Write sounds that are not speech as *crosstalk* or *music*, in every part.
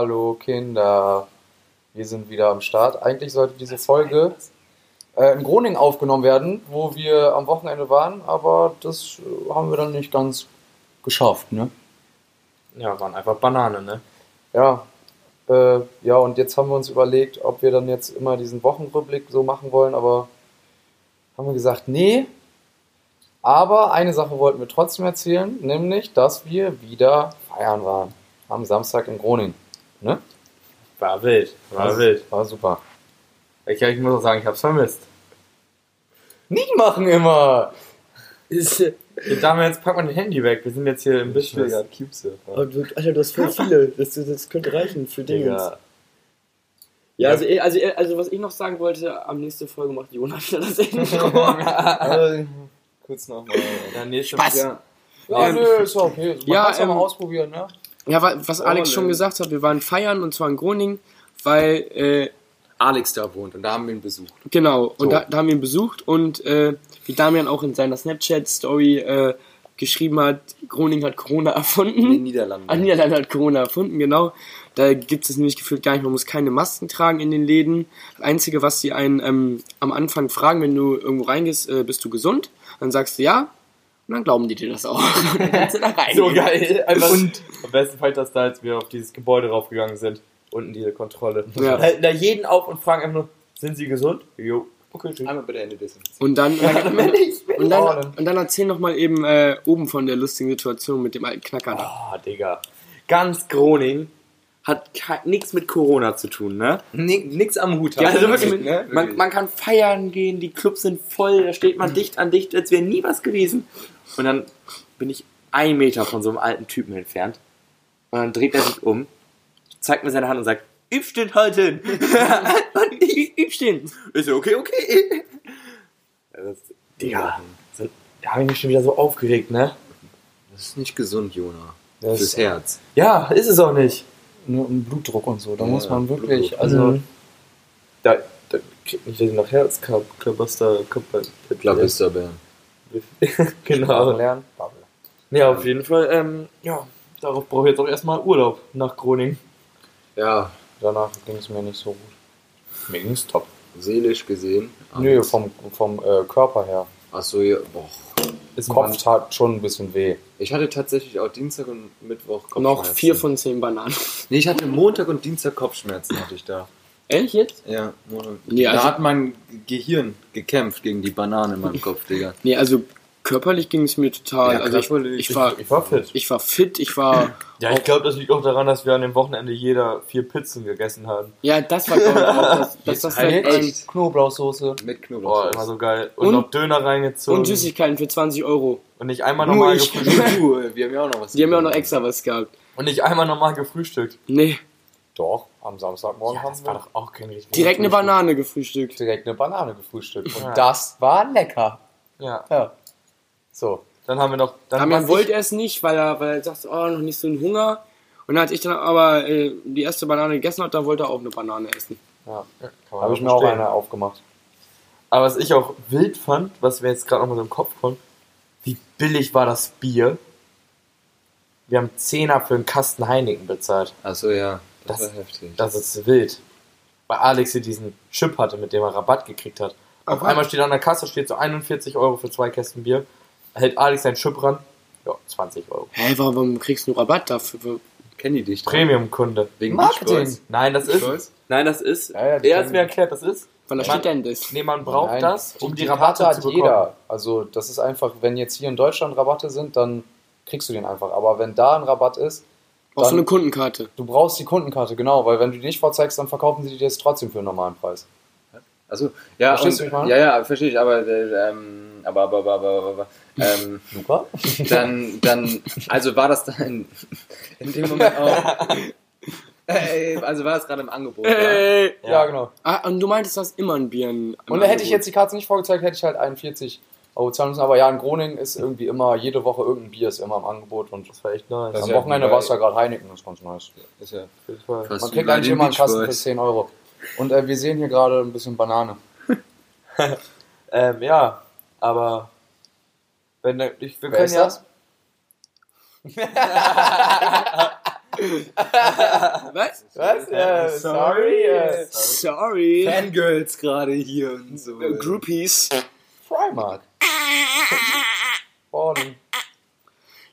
Hallo Kinder, wir sind wieder am Start. Eigentlich sollte diese Folge äh, in Groningen aufgenommen werden, wo wir am Wochenende waren, aber das äh, haben wir dann nicht ganz geschafft, ne? Ja, waren einfach Banane, ne? Ja, äh, ja, und jetzt haben wir uns überlegt, ob wir dann jetzt immer diesen Wochenrückblick so machen wollen, aber haben wir gesagt, nee. Aber eine Sache wollten wir trotzdem erzählen, nämlich, dass wir wieder feiern waren. Am Samstag in Groningen. Ne? War wild, war Das wild. War super. Ich, ich muss auch sagen, ich hab's vermisst. Nicht machen immer! Ist, Hier, Damals pack mal dein Handy weg, wir sind jetzt hier im Business. du, Alter, du hast voll viele. Das, das könnte reichen für Dinge. Digga. Ja, also, eh- also, eh- also was ich noch sagen wollte, am nächsten Folge macht Jonas *laughs* wieder das Intro. *laughs* Also, kurz nochmal. Ja, nächste Spaß. Ja. Ja, Ähm, nö, ist ja okay. Man ja, ja mal ähm, ausprobieren, ne? Ja, wa- was Alex Oh, schon gesagt hat, wir waren feiern und zwar in Groningen, weil, äh, Alex da wohnt und da haben wir ihn besucht. genau, und So. da, da haben wir ihn besucht und äh, wie Damian auch in seiner Snapchat-Story äh, geschrieben hat, Groningen hat Corona In den erfunden. Niederlanden. Ah, Niederlande hat Corona erfunden, genau. Da gibt es nämlich gefühlt gar nicht, man muss keine Masken tragen in den Läden. Das Einzige, was sie einen ähm, am Anfang fragen, wenn du irgendwo reingehst, äh, bist du gesund? Dann sagst du ja und dann glauben die dir das auch. *laughs* Und dann kannst du da rein. So geil. Einfach und am besten ich das da, als wir auf dieses Gebäude raufgegangen sind. Unten diese Kontrolle. Ja. Halten da jeden auf und fragen einfach nur, sind sie gesund? Jo. Okay, tschüss. Einmal bitte Ende des. Und dann, und dann, und dann, und dann erzähl noch mal eben äh, oben von der lustigen Situation mit dem alten Knacker da. Ah, Digga. Ganz Groningen hat nichts mit Corona zu tun, ne? Nix am Hut Ja, haben. also wirklich, ne? man, man kann feiern gehen, die Clubs sind voll, da steht man *clears throat* dicht an dicht, als wäre nie was gewesen. Und dann bin ich ein Meter von so einem alten Typen entfernt. Und dann dreht er sich um, zeigt mir seine Hand und sagt, Übstünd halten! *laughs* und ich, Übstehen. ich so, okay, okay. Das, Digga, so, da habe ich mich schon wieder so aufgeregt, ne? Das ist nicht gesund, Jona. Das Fürs Herz. Ja, ist es auch nicht. Nur um Blutdruck und so. Da Ja, muss man wirklich, Blutdruck. also. Mhm. Da, da kriegt mich das nach Herzklabaster, Klabisterbären. *laughs* genau. lernen. Bubble. Ja, auf jeden Fall, ähm, ja, darauf brauche ich jetzt auch erstmal Urlaub nach Groningen. Ja, Danach ging es mir nicht so gut. Mir ging es top. seelisch gesehen. Nö, alles. vom, vom äh, Körper her. Achso, ja. Boah. Ist Kopf tat schon ein bisschen weh. Ich hatte tatsächlich auch Dienstag und Mittwoch Kopfschmerzen. Noch vier von zehn Bananen. Nee, ich hatte Montag und Dienstag Kopfschmerzen hatte ich da. Ehrlich jetzt? Ja. Nee, da also- hat mein Gehirn gekämpft gegen die Banane in meinem Kopf, Digga. Nee, also körperlich ging es mir total. Ja, also ich, ich war, Ich war fit. ich war fit, ich war. Ja, ich glaube, das liegt auch daran, dass wir an dem Wochenende jeder vier Pizzen gegessen haben. Ja, das war glaube ich auch das, das, das halt echt. Knoblauchsoße. Mit Boah, Knoblauch. immer so geil. Und, Und- noch Döner reingezogen. und Süßigkeiten für 20 Euro. Und nicht einmal ich. gefrühstückt. Wir haben ja auch noch was. Die haben ja auch noch extra was gehabt. Und nicht einmal normal gefrühstückt. Nee, Doch, am Samstagmorgen Ja, haben das wir war doch auch kein richtiges direkt eine. Banane gefrühstückt. direkt eine Banane gefrühstückt. Und Ja. das war lecker. Ja. Ja. So. Dann haben wir noch. Dann Damian was wollte es nicht, weil er, weil er sagte, oh, noch nicht so einen Hunger. Und als ich dann aber äh, die erste Banane gegessen habe, da wollte er auch eine Banane essen. Ja. Man Habe ich mir auch eine aufgemacht. Aber was ich auch wild fand, was mir jetzt gerade noch mal so im Kopf kommt, wie billig war das Bier? Wir haben Zehner für einen Kasten Heineken bezahlt. Achso, ja. Das, Das- war heftig. Das ist wild. Weil Alex hier diesen Chip hatte, mit dem er Rabatt gekriegt hat. Auf einmal steht an der Kasse, steht so 41 Euro für zwei Kästen Bier. Hält Alex seinen Chip ran. Ja, 20 Euro. Hä, warum, warum kriegst du dafür? dafür? Kennen die dich? Premium-Kunde. Wegen Marketing. Nein, das ist. Stolz? Nein, das ist. Ja, ja, die er hat mir erklärt, das ist. Wann Man- steht denn das? Nee, man braucht Nein, das, um die, Karte Rabatte hat zu bekommen. jeder. Also das ist einfach, wenn jetzt hier in Deutschland Rabatte sind, dann kriegst du den einfach. Aber wenn da ein Rabatt ist, Brauchst du eine Kundenkarte? du brauchst die Kundenkarte, genau, weil wenn du die nicht vorzeigst, dann verkaufen sie dir das trotzdem für einen normalen Preis. Also, ja, Verstehst du, und, wie ich meine? ja, ja, verstehe ich, aber, äh, ähm, aber, aber, aber, aber, aber, ähm, *laughs* Luca? dann, dann, also war das dann *laughs* in dem Moment auch, *laughs* äh, also war das gerade im Angebot, ja? Äh, Ja, genau. ah, und du meintest, du hast immer ein Bier. im Und da hätte ich Angebot. jetzt die Karte nicht vorgezeigt, hätte ich halt 41 Müssen. Aber ja, in Groningen ist irgendwie immer, jede Woche irgendein Bier ist immer im Angebot. Und Das war echt nice. Das am Wochenende war es ja gerade Heineken, das ist ganz nice. Ist ja Man kriegt eigentlich immer einen Kasten für Boys. 10 Euro. Und äh, wir sehen hier gerade ein bisschen Banane. *laughs* Ähm, ja, aber wenn der- ich, wir Wer können ist ja. das? *laughs* Was? Was? Ja, sorry. äh, Sorry. Fangirls gerade hier und so. Groupies. Primark. *laughs*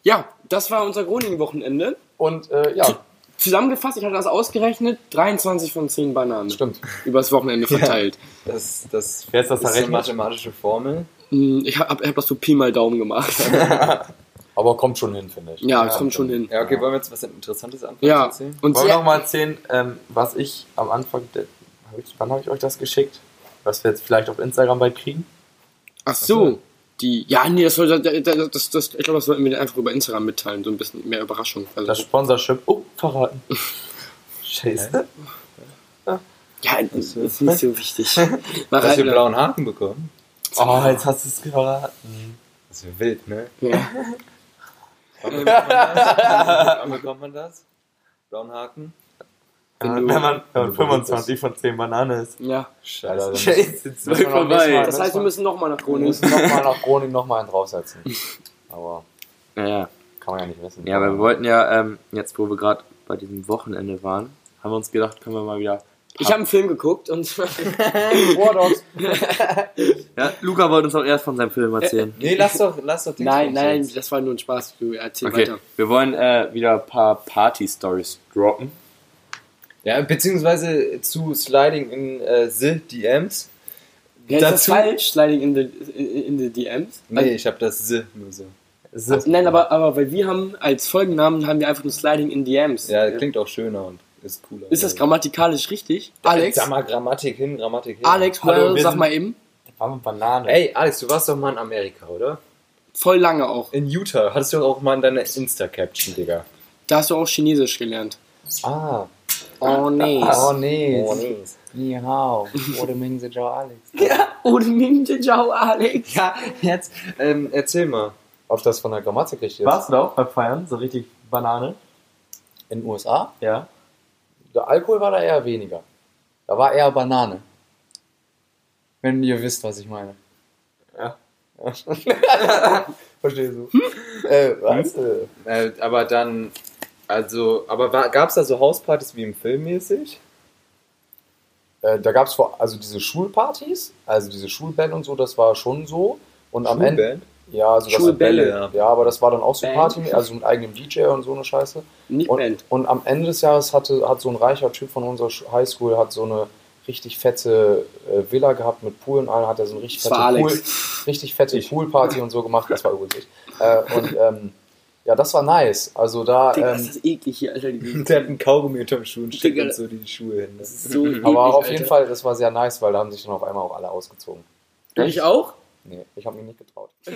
Ja, das war unser Groningen-Wochenende. Und äh, ja, Zusammengefasst, ich hatte das ausgerechnet, 23 von 10 Bananen. stimmt. Übers Wochenende *laughs* verteilt. Das, das, Wer ist das ist eine mathematische Formel. Hm, Ich habe hab das so Pi mal Daumen gemacht. *laughs* Aber kommt schon hin, finde ich. Ja, das kommt schon hin. Ja, okay, wollen wir jetzt was Interessantes anfangen Ja, zu erzählen? und Wollen wir sehr, noch mal erzählen, ähm, was ich am Anfang, der, hab ich, wann habe ich euch das geschickt? Was wir jetzt vielleicht auf Instagram bald kriegen? Ach so, die, ja, nee, das, soll, das, das, das, ich glaube, das sollten wir einfach über Instagram mitteilen, so ein bisschen mehr Überraschung. Also, Das Sponsorship. Oh, verraten. *laughs* Scheiße. ja, das ist nicht so wichtig. Mach *laughs* Dass wir halt- blauen Haken bekommen. Oh, jetzt hast du es verraten. Das ist wild, ne? Ja. *laughs* Wann bekommt man das? Wann bekommt man das? Blauen Haken? Wenn Wenn, du- man, wenn man du 25 von 10 Bananen ist. ja. Scheiße, *laughs* wir noch vorbei. Mal- Das heißt, wir müssen nochmal nach wir Groningen. müssen nochmal nach Groningen nochmal einen draufsetzen. *laughs* Aber Ja, ja. kann man ja nicht wissen. Ja, aber wir wollten ja, ähm, jetzt wo wir gerade bei diesem Wochenende waren, haben wir uns gedacht, können wir mal wieder. Ich habe einen Film geguckt und *laughs* War Dogs. Ja, Luca wollte uns auch erst von seinem Film erzählen. Nee, lass doch, lass doch Dings nein, nein, jetzt. das war nur ein Spaß. Du erzähl Okay, weiter. wir wollen äh, wieder ein paar Party-Stories droppen. Ja, beziehungsweise zu Sliding in äh, the DMs. Ja, ist das Dazu- falsch? Sliding in the, in the DMs? Nee, ich habe das the nur so. Also, nein, aber, aber weil wir haben als Folgennamen haben wir einfach nur Sliding in DMs. Ja, klingt auch schöner und ist cooler. Ist das grammatikalisch richtig? Alex? Sag mal Grammatik hin, Grammatik hin. Alex, Hallo, wir sag mal eben. War mit Banane. Ey, Alex, du warst doch mal in Amerika, oder? Voll lange auch. In Utah. Hattest du auch mal in deiner Insta-Caption, Digga. Da hast du auch Chinesisch gelernt. Ah. Oh nee. Oh nee. Oh, nee. Ni hao. Oder Ming Se Jiao Alex. *laughs* Oh, Minje Jiao, Alex. Ja, jetzt, ähm, erzähl mal. Ob das von der Grammatik richtig ist? Warst du da auch beim Feiern? So richtig Banane? In den USA? Ja. Der Alkohol war da eher weniger. Da war eher Banane. Wenn ihr wisst, was ich meine. Ja. *laughs* Verstehst du? äh, was? Äh, Äh, aber dann, also, aber war, gab's da so Hauspartys wie im Film mäßig? Äh, da gab es also diese Schulpartys, also diese Schulband und so, das war schon so. Und am Ende. Schulband? Ja, also das Schulbälle, ja. Ja, aber das war dann auch so Band. Party, also mit eigenem DJ und so eine Scheiße. Nicht Und, Band. und am Ende des Jahres hatte, hat so ein reicher Typ von unserer Sch- Highschool hat so eine richtig fette äh, Villa gehabt mit Pool und allem, hat er so eine richtig Das fette, Pool, richtig fette Poolparty und so gemacht. Das war übrigens ich. Äh, und ähm, ja, das war nice. Also da, Digga, ähm, ist das eklig hier, Alter. Die- *laughs* Der hat einen Kaugummi unterm Schuh und steckt Digga. uns so die Schuhe hin. Das ist so *laughs* eklig, aber auf Alter. jeden Fall, das war sehr nice, weil da haben sich dann auf einmal auch alle ausgezogen. Ich auch? Nee, ich habe mich nicht getraut. *laughs*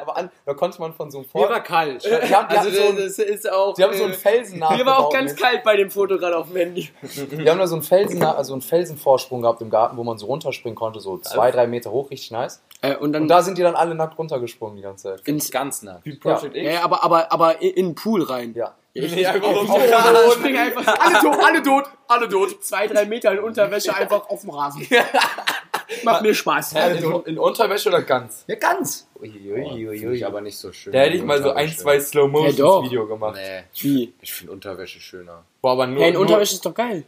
aber an, da konnte man von so einem Vor kalt. Die haben, die haben so das ist auch. die haben so einen Felsen Mir war auch ganz mit- kalt bei dem Foto gerade auf dem Handy. Die haben da so einen, Felsen, also einen Felsenvorsprung gehabt im Garten, wo man so runterspringen konnte, so zwei, drei Meter hoch, richtig nice. Äh, und dann Und da sind die dann alle nackt runtergesprungen die ganze Zeit. ins, Ganz nah. Wie Project ja, ja, aber, aber, aber in, den Pool rein. Ja. Ich, Ja, ich, warum? ich spring einfach. Alle tot, alle tot, alle tot. Zwei, drei Meter in Unterwäsche einfach auf dem Rasen. *laughs* Macht mir Spaß. in, in Unterwäsche oder ganz? Ja, ganz. Finde ich aber nicht so schön. Da hätte ich mal so ein, zwei slow Ja, doch. motion Video gemacht. Nee, Wie? ich finde Unterwäsche schöner. Boah, aber nur, Ja, in nur Unterwäsche ist doch geil.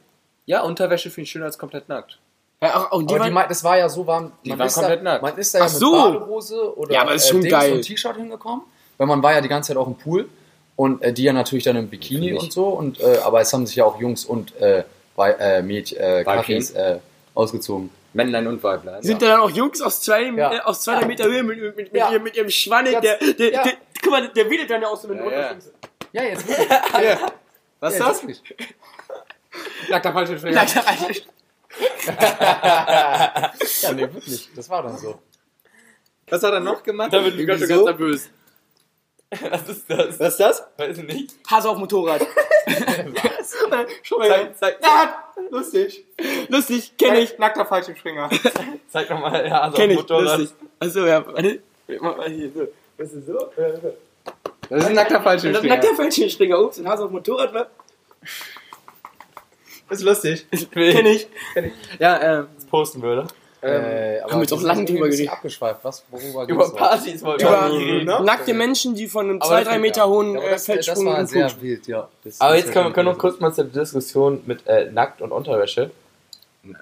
Ja, Unterwäsche finde ich schöner als komplett nackt. Ja, ach, und die Aber die, waren, mei- das war ja so warm. Die man waren ist komplett da, nackt. Man ist da ja Ach mit so. Badehose oder Ja, aber ist schon Dings geil. und T-Shirt hingekommen. Weil man war ja die ganze Zeit auch im Pool. Und äh, die ja natürlich dann im Bikini und so. Und, äh, aber es haben sich ja auch Jungs und äh, Wei- äh, Mädchen, äh, Weibchen. Kaffees äh, ausgezogen. Männlein und Weiblein. sind da dann auch Jungs aus zwei, Ja. äh, aus zwei drei Meter Höhe mit, mit, mit, Ja. ihrem, mit ihrem Schwanne, Ja. der, der, Ja. der, guck mal, der wedelt dann ja auch so mit dem Ja, ja. Unterschenkel. Ja, jetzt. *laughs* Was ja, ist das? jetzt wirklich. Lag der falsche Finger. Ja, nee, wirklich. Das war dann so. Was hat er noch gemacht? Da wird schon Wieso? ganz nervös. *laughs* Was ist das? Was ist das? Weiß ich nicht. Hase auf Motorrad. *laughs* Was? Schon mal Zeig, zeig, Lustig. Lustig, kenn ich. Nackter Fallschirmspringer. *laughs* zeig nochmal, ja, also Kenn auf ich. Motorrad. Lustig. Achso, ja, warte. Mach mal hier so. Was ist so? Das ist ein nackter Und das Fallschirmspringer. nackt der Fallschirmspringer. Ups, ein Hase auf Motorrad, ne? Das ist lustig. Ich will, Kenn ich. Ja, ähm, das posten würde. Äh, aber haben wir jetzt auch lange irgendwie drüber geredet. abgeschweift. Was, worüber Über noch? Partys wollte Über wir reden. ne? nackte Menschen, die von einem Aber 2-3 das- Meter hohen Ja, äh, das, das Feldsprung war im sehr wild, ja. Das- Aber das jetzt können wir ja können schon kurz mal zur Diskussion mit äh, Nackt und Unterwäsche.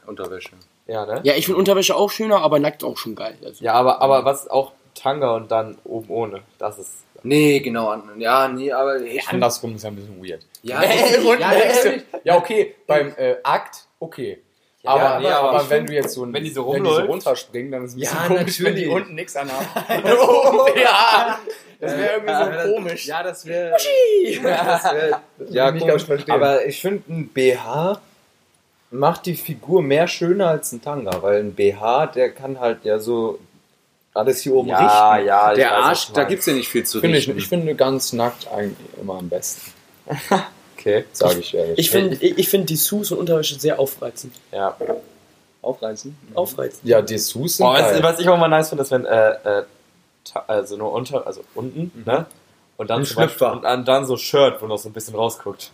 Unterwäsche. Ja, ne? Ja, ich finde Unterwäsche auch schöner, aber nackt auch schon geil. Also. Ja, aber, aber was auch Tanga und dann oben ohne. Das ist. Nee, genau. Ja, nee, aber ich find- Andersrum ist ja ein bisschen weird. Ja, *laughs* ja, du, ja, okay, beim äh, Akt, okay. Ja, aber, nee, aber, aber ich wenn find, du jetzt so ein, wenn die so wenn die so runterspringen, dann ist es ein Ja, bisschen komisch, wenn die natürlich. unten nichts anhaben. *laughs* *laughs* ja! Das wäre irgendwie Ja, so das- komisch. Ja, das wäre. *laughs* Ja, das wär, ja nicht komisch. ganz verstehen. Aber ich finde, ein BH macht die Figur mehr schöner als ein Tanga, weil ein BH, der kann halt ja so alles hier oben Ja, richten. ja, ich Der weiß, Arsch, da meinst. gibt's ja nicht viel zu Finde ich, richten. ich finde ganz nackt eigentlich immer am besten, Okay. sage ich ehrlich. Ich finde ich, find Dessous und Unterwäsche sehr aufreizend. Ja. Aufreißen. Aufreizend. ja, Dessous sind Oh, was, geil. was ich auch mal nice finde, ist, wenn, äh, äh, also nur unter, also unten, ne? Und dann, Ein zum Beispiel, Schlüpfer. und dann, so Shirt, wo noch so ein bisschen rausguckt.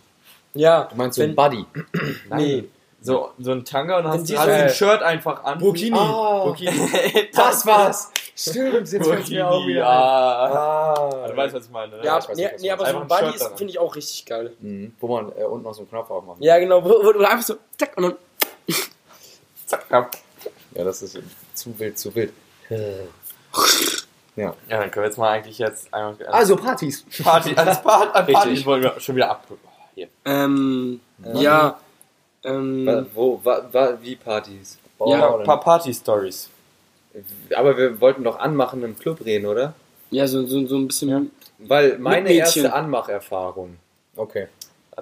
Ja, Du meinst so ein Buddy? *clears throat* Nee. So, so ein Tanga und dann hast du hast so- ein Shirt einfach an. Burkini. Ah. Burkini. *laughs* Das war's! Stimmt, jetzt Burkini, mir auch wieder ja. Ah. Du weißt, was ich meine, ne? Ja, ich weiß nee, nee aber so ein ein Buddy finde ich auch richtig geil. Mhm. Wo man äh, unten noch so einen Knopf aufmacht. Ja, genau, wo, wo du einfach so, zack, und dann. *laughs* Zack, ja. Ja, das ist zu wild, zu wild. Ja. Ja, dann können wir jetzt mal eigentlich jetzt einmal Also Partys. Party, *laughs* als Part, an Party Richtig. wollen wir schon wieder ab. Hier. Ähm, ja. Ähm, Wa- Wo, wa, wa, wie Partys? Ja, Ein paar Party-Stories. Aber wir wollten doch anmachen im Club reden, oder? ja, so, so, so ein bisschen. Weil meine erste Anmacherfahrung, Okay.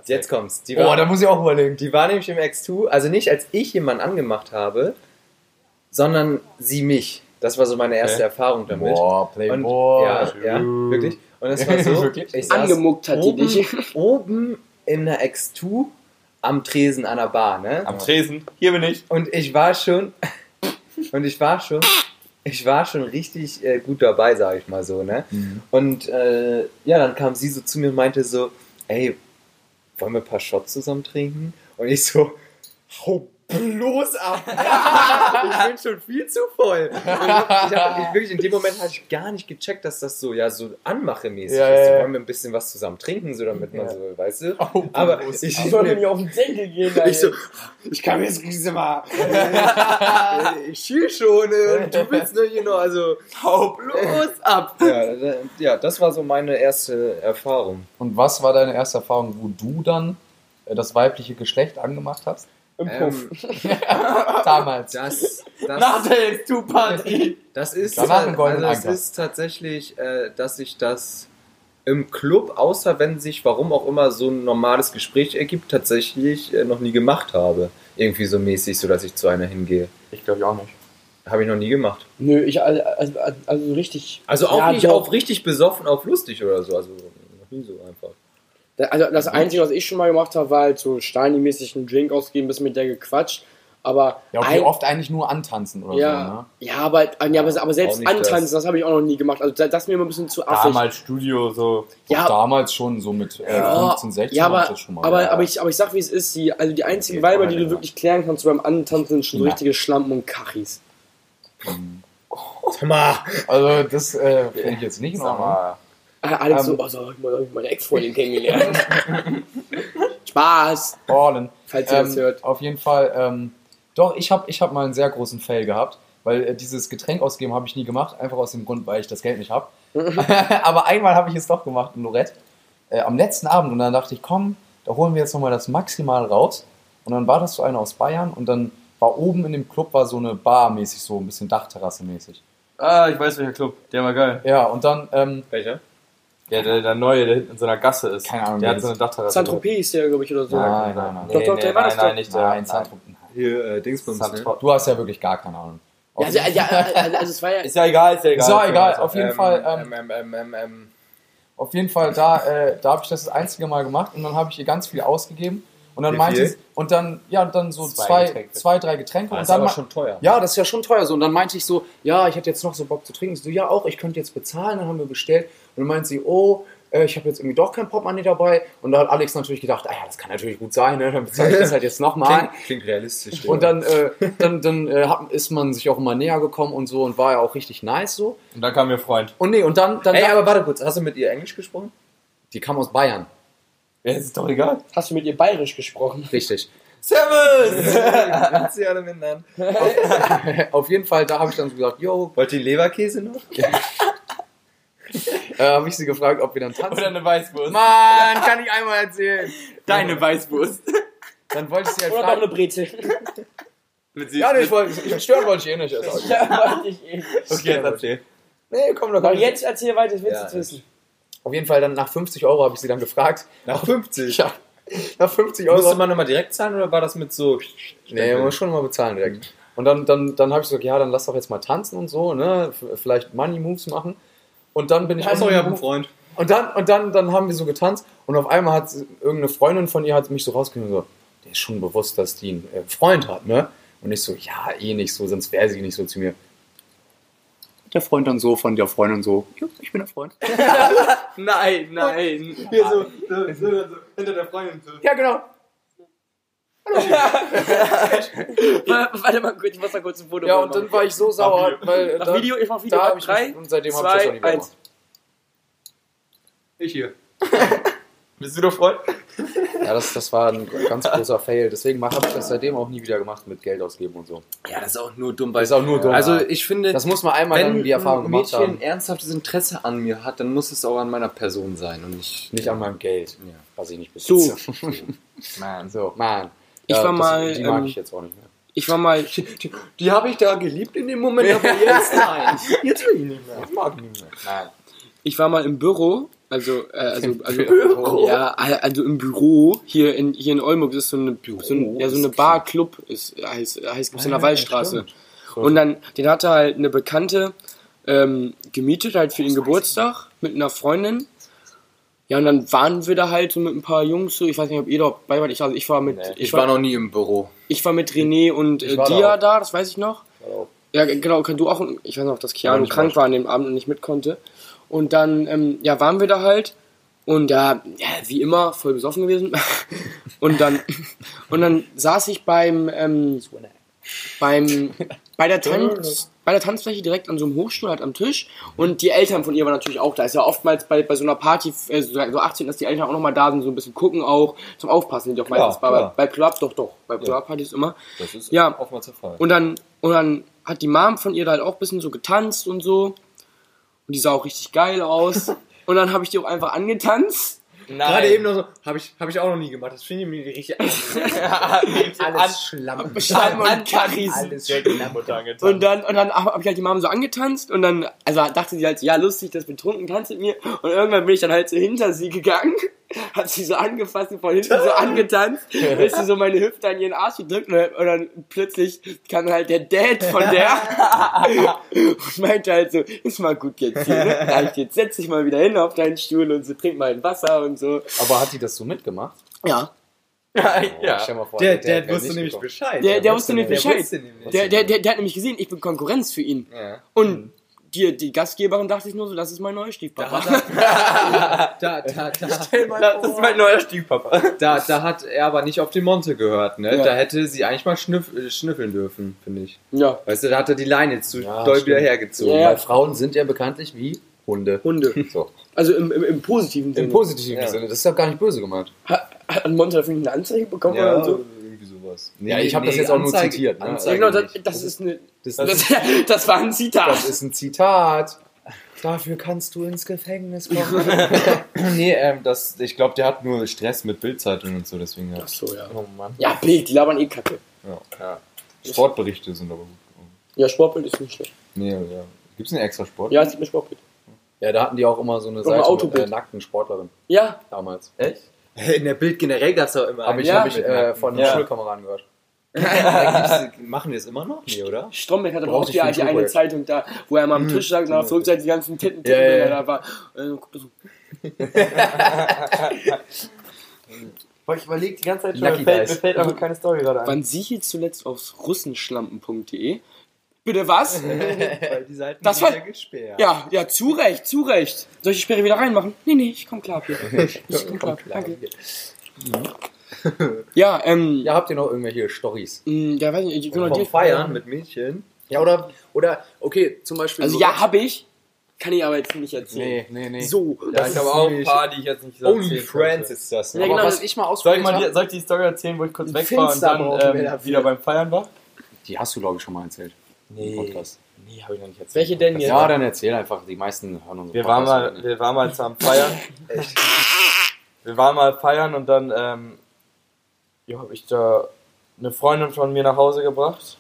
jetzt kommt's, die Oh, war, da muss ich auch überlegen. die war nämlich im X2, also nicht als ich jemanden angemacht habe, sondern sie mich. Das war so meine erste Okay. Erfahrung damit. Boah, Und, Playboy. ja, ja, wirklich. Und es *laughs* war so, Wirklich? ich saß Angemuckt hat die oben, dich. *laughs* oben in der X2 am Tresen an der Bar, ne? Am Tresen. Hier bin ich. Und ich war schon, und ich war schon, ich war schon richtig äh, gut dabei, sage ich mal so, ne? Mhm. Und äh, ja, dann kam sie so zu mir und meinte so, ey, wollen wir ein paar Shots zusammen trinken? Und ich so, hau bloß ab. *laughs* ich bin schon viel zu voll. Ich hab, ich hab, ich, wirklich, in dem Moment hatte ich gar nicht gecheckt, dass das so, ja, so anmachemäßig Ja, ist. ja, So, ja. wollen wir ein bisschen was zusammen trinken, so damit man Ja. so, weißt du? Oh, Aber ich, Ich wollte mir auf den Senkel gehen. *laughs* ich so, ich kann mir jetzt diese mal. ich schiel schon äh, und du willst nur hier noch, also Hau bloß ab. *laughs* ja, ja, das war so meine erste Erfahrung. Und was war deine erste Erfahrung, wo du dann äh, das weibliche Geschlecht angemacht hast? Im Puff. Ähm, *laughs* Damals. das, Nach das, der X2-Party. das ist, goldenen also Anker. ist tatsächlich, äh, dass ich das im Club, außer wenn sich warum auch immer so ein normales Gespräch ergibt, tatsächlich äh, noch nie gemacht habe. Irgendwie so mäßig, so dass ich zu einer hingehe. Ich glaube ich auch nicht. Habe ich noch nie gemacht. Nö, ich also, also, also richtig. Also auch Ja, nicht doch. auf richtig besoffen, auf lustig oder so. Also noch nie so einfach. Also das Einzige, was ich schon mal gemacht habe, war halt so Steini-mäßig einen Drink ausgeben, bis mit der gequatscht. Aber Ja, okay, ein- oft eigentlich nur antanzen oder ja, so, ne? ja, aber, ja, aber, aber selbst antanzen, das. das, habe ich auch noch nie gemacht. Also das, das ist mir immer ein bisschen zu affig. Damals Studio so. ja, damals schon so mit äh, Ja, 15, 16 ja, aber, das schon mal. aber, ja. aber, ich, aber ich sag, wie es ist, die, also die einzigen Okay, Weiber, die du wirklich klären kannst beim Antanzen, sind schon so richtige Schlampen und Kachis. Sag mal. Also das äh, finde ich jetzt nicht in Alex Ähm, so, also ich habe meine Ex-Freundin kennengelernt. *laughs* Spaß, Ballen. falls ihr das Ähm, hört. auf jeden Fall, ähm, doch, ich habe ich hab mal einen sehr großen Fail gehabt, weil äh, dieses Getränk ausgeben habe ich nie gemacht, einfach aus dem Grund, weil ich das Geld nicht habe. *laughs* Aber einmal habe ich es doch gemacht in Lorette, äh, am letzten Abend und dann dachte ich, komm, da holen wir jetzt nochmal das Maximal raus. Und dann war das so einer aus Bayern und dann war oben in dem Club war so eine Bar mäßig, so ein bisschen Dachterrasse mäßig. Ah, ich weiß welcher Club. Der war geil. Ja, und dann, ähm, Welcher? Ja, der, der neue, der hinten in so einer Gasse ist. Keine Ahnung, Der hat so eine Dachterrasse. Saint-Tropez ist der, glaube ich, oder so. Nein, nein, nein. Doch, doch, der war das nein, doch. nicht der. nein, Zentrum. Hier, äh, Dingsbums, ne? Du hast ja wirklich gar keine Ahnung. Ja, also, ja, also, also es war ja. Ist ja egal, ist ja egal. Ist ja egal, auf jeden Ähm, Fall. Ähm, ähm, ähm, ähm, ähm, Auf jeden Fall, da, äh, da habe ich das das einzige Mal gemacht und dann habe ich ihr ganz viel ausgegeben. Und dann meinte sie, und dann, ja, dann so Zwei zwei, Getränke. zwei, drei Getränke. das und ist dann aber schon teuer. Ja, das ist ja schon teuer so. Und dann meinte ich so, ja, ich hätte jetzt noch so Bock zu trinken. Ich so, ja, auch, ich könnte jetzt bezahlen. Dann haben wir bestellt. Und dann meinte sie, oh, äh, ich habe jetzt irgendwie doch kein Portemonnaie dabei. Und da hat Alex natürlich gedacht, ah ja, das kann natürlich gut sein, ne? dann bezahle ich das halt jetzt nochmal. *laughs* Klingt, klingt realistisch. Und dann, äh, dann, dann äh, hat, ist man sich auch immer näher gekommen und so und war ja auch richtig nice so. Und dann kam ihr Freund. Und nee, und dann, dann Ey, aber warte kurz, hast du mit ihr Englisch gesprochen? die kam aus Bayern, Ja, ist doch egal. Hast du mit ihr bayerisch gesprochen? richtig. Servus! *laughs* Sie alle miteinander. Auf jeden Fall, da habe ich dann so gesagt, yo, Wollt ihr Leberkäse noch? äh, *laughs* habe ich sie gefragt, ob wir dann tanzen. Oder eine Weißwurst. Mann, kann ich einmal erzählen. Deine Weißwurst. Dann wollte ich sie halt Oder noch eine fragen. Brezel? Mit Ja, nee, ich wollte, ich stören wollte ich eh nicht. Also. ja, wollte ich eh. Okay, jetzt erzähl. Nee, komm doch Aber gar nicht. jetzt erzähl weiter, ich will es Ja, wissen. Auf jeden Fall dann nach 50 Euro habe ich sie dann gefragt. Nach 50. Ja, nach 50 Musste Euro. man nochmal direkt zahlen oder war das mit so. Nee, man muss schon mal bezahlen direkt. Und dann, dann, dann habe ich gesagt, ja, dann lass doch jetzt mal tanzen und so, ne? Vielleicht Money Moves machen. Und dann bin ich hab einen Freund. Und dann, und dann, dann haben wir so getanzt und auf einmal hat irgendeine Freundin von ihr hat mich so rausgenommen und so, der ist schon bewusst, dass die einen äh, Freund hat, ne? Und ich so, ja, eh nicht so, sonst wäre sie nicht so zu mir. Der Freund dann so von der Freundin so, ich bin der Freund. *laughs* Nein, nein. Hier so, so, so, so, hinter der Freundin so. Ja, genau. *laughs* Warte mal kurz, ich muss da kurz ein Foto Ja, machen. und dann war ich so sauer, weil äh, Mach da, Video, ich mach Video. da habe ich Drei, mich, und seitdem habe ich das auch zwei, nicht mehr eins. gemacht. Ich hier. *laughs* Bist du doch Freund? Ja, das, das war ein ganz großer Fail. Deswegen habe ich das seitdem auch nie wieder gemacht mit Geld ausgeben und so. Ja, das ist auch nur dumm. Das ist auch nur dumm. Also ja. ich finde, das muss man einmal wenn dann die Erfahrung ein gemacht Mädchen haben. ernsthaftes Interesse an mir hat, dann muss es auch an meiner Person sein und nicht. Nicht an meinem Geld, Ja. was ich nicht So. besitze. *laughs* Mann. So, man. Ich war das, mal, Die mag ähm, ich jetzt auch nicht mehr. Ich war mal, Die habe ich da geliebt in dem Moment, aber *laughs* jetzt nein. Jetzt will ich nicht mehr. Ich mag nicht mehr. Nein. ich war mal im Büro, also, äh, also, also ja, also im Büro hier in hier in Oldenburg ist so eine, so, ein, ja, so eine Bar Club ist heißt heißt gibt's in der Wallstraße. Und dann den hatte halt eine Bekannte ähm, gemietet halt für ihren Geburtstag mit einer Freundin. Ja, und dann waren wir da halt so mit ein paar Jungs so, ich weiß nicht, ob ihr da bei wart, ich, also ich war mit, Ich war noch nie im Büro. ich war mit René und äh, Ich da Dia da, das weiß ich noch. Auch. Ja, genau, kann du auch, ich weiß noch, dass Keanu krank war an dem Abend und nicht mit konnte. Und dann, ähm, ja, waren wir da halt und da, ja, wie immer, voll besoffen gewesen. *laughs* und dann, und dann saß ich beim, ähm, beim, bei der Tanz, bei der Tanzfläche direkt an so einem Hochstuhl halt am Tisch und die Eltern von ihr waren natürlich auch da. Ist ja oftmals bei, bei so einer Party, äh, so so 18, dass die Eltern auch nochmal da sind, so ein bisschen gucken auch, zum Aufpassen, die auch Klar, meistens bei, klar. bei Club, doch, doch, bei Club-Partys immer. Das ist Ja. oftmals der Fall. Und dann, und dann hat die Mom von ihr da halt auch ein bisschen so getanzt und so. Und die sah auch richtig geil aus. *laughs* Und dann habe ich die auch einfach angetanzt. Gerade eben noch so, habe ich, hab ich auch noch nie gemacht. Das finde ich mir richtig *laughs* Alles Schlamm. Schleim und Karis. Alles Und dann, und dann habe ich halt die Mom so angetanzt und dann, also dachte sie halt so, ja, lustig, das betrunken tanzt mit mir. Und irgendwann bin ich dann halt so hinter sie gegangen, hat sie so angefasst und von hinten so *laughs* angetanzt, ist sie so meine Hüfte an ihren Arsch gedrückt und, und dann plötzlich kam halt der Dad von der *laughs* und meinte halt so, ist mal gut jetzt hier, ne? Reicht *laughs* jetzt, setz dich mal wieder hin auf deinen Stuhl und so, trink mal ein Wasser und so. Aber hat die das so mitgemacht? Ja. ja. Stell mal vor, Der, der, wäre wusste nämlich. Bescheid. Der, der wusste nicht Der Bescheid. wusste nämlich. Der, der, der, der hat nämlich gesehen, ich bin Konkurrenz für ihn. Ja. Und die, die Gastgeberin dachte ich nur so, das ist mein neuer Stiefpapa. Da, *laughs* da, da, Das ist mein neuer Stiefpapa. da, da hat er aber nicht auf den Monte gehört, ne? Ja. Da hätte sie eigentlich mal schnüff, äh, schnüffeln dürfen, finde ich. Ja, Weißt du, da hat er die Leine zu Ja, doll stimmt. wieder hergezogen. Ja. Weil Frauen sind ja bekanntlich wie Hunde. Hunde. So. Also im, im, im positiven Im Sinne. positiven Ja. Sinne. Das ist ja gar nicht böse gemeint. Hat, hat Monte dafür nicht eine Anzeige bekommen Ja, oder so? Sowas. Ja, ich hab das jetzt auch nur zitiert, ne? Ja, Anzeige genau, das, das ist eine. Das, Das, *laughs* das war ein Zitat. das ist ein Zitat. Dafür kannst du ins Gefängnis kommen. *laughs* nee, ähm, das, ich glaube, der hat nur Stress mit Bildzeitung und so, deswegen ja. Ach so, ja. oh Mann. Ja, Bild, die labern eh kacke. ja. Sportberichte sind aber gut. Ja, Sportbild ist nicht schlecht. Nee, ja. Gibt's einen extra Sport? Ja, es gibt mir Sportbild. Ja, da hatten die auch immer so eine Seite ein mit Autobild. äh, nackten Sportlerin Ja, damals. Echt? In der Bild generell gab's doch immer. Habe ich, Ja. hab ich äh, von Ja. Schulkameraden gehört. *laughs* Machen wir es immer noch? Nee, oder? Stromberg hatte Braucht auch die, die eine. Zeitung da, wo er mal am Tisch sagt, nach der Rückseite die ganzen Titten, Titten, Ja, ja, da war. Äh, so. *laughs* Boah, ich überlege die ganze Zeit schon, Lucky mir fällt, Guys. mir fällt aber keine Story gerade ein. Wann Sie hier zuletzt aufs russenschlampen.de Bitte was? *laughs* Weil die Seiten Das sind war- ja gesperrt. Ja, ja, zu Recht, zu Recht. Soll ich die Sperre wieder reinmachen? Nee, nee, ich komm klar, Pierre. *laughs* Ich komm klar, danke. Ja, ähm, Ja, habt ihr noch irgendwelche Stories? mh, ja, weiß nicht, ich genau Vom dir. Feiern mit Mädchen. Ja, oder, oder, okay, zum Beispiel. Also ja, hab ich. Kann ich aber jetzt nicht erzählen. Nee, nee, nee. So. Ja, ich habe auch ein paar, die ich jetzt nicht so Only erzählen Friends ist das. Ja, Ne? genau. Aber was ich mal Soll ich, ausprobiert mal die, soll ich die Story erzählen, wo ich kurz weg war und dann ähm, wieder beim Feiern war? die hast du, glaube ich, schon mal erzählt. Im Podcast. nee, habe ich noch nicht erzählt. Welche denn jetzt? Ja, dann erzähl einfach. Die meisten hören uns Wir waren mal, wir waren mal zusammen feiern. *laughs* wir waren mal feiern und dann ähm, ja, habe ich da eine Freundin von mir nach Hause gebracht.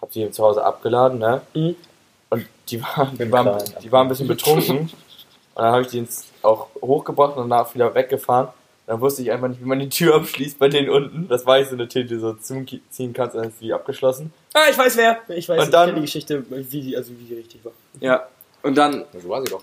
Hab die zu Hause abgeladen, ne? Mhm. Und die war, die, war, klein. die war ein bisschen betrunken. Und dann habe ich die ins, auch hochgebracht und danach wieder weggefahren. Dann wusste ich einfach nicht, wie man die Tür abschließt bei denen unten. Das war ich so eine Tür, die du so zuziehen kannst, dann ist die abgeschlossen. Ah, ich weiß wer. Ich weiß, Und ich dann- kenn die Geschichte, wie die, also wie die richtig war. Ja. Und dann, So war sie doch.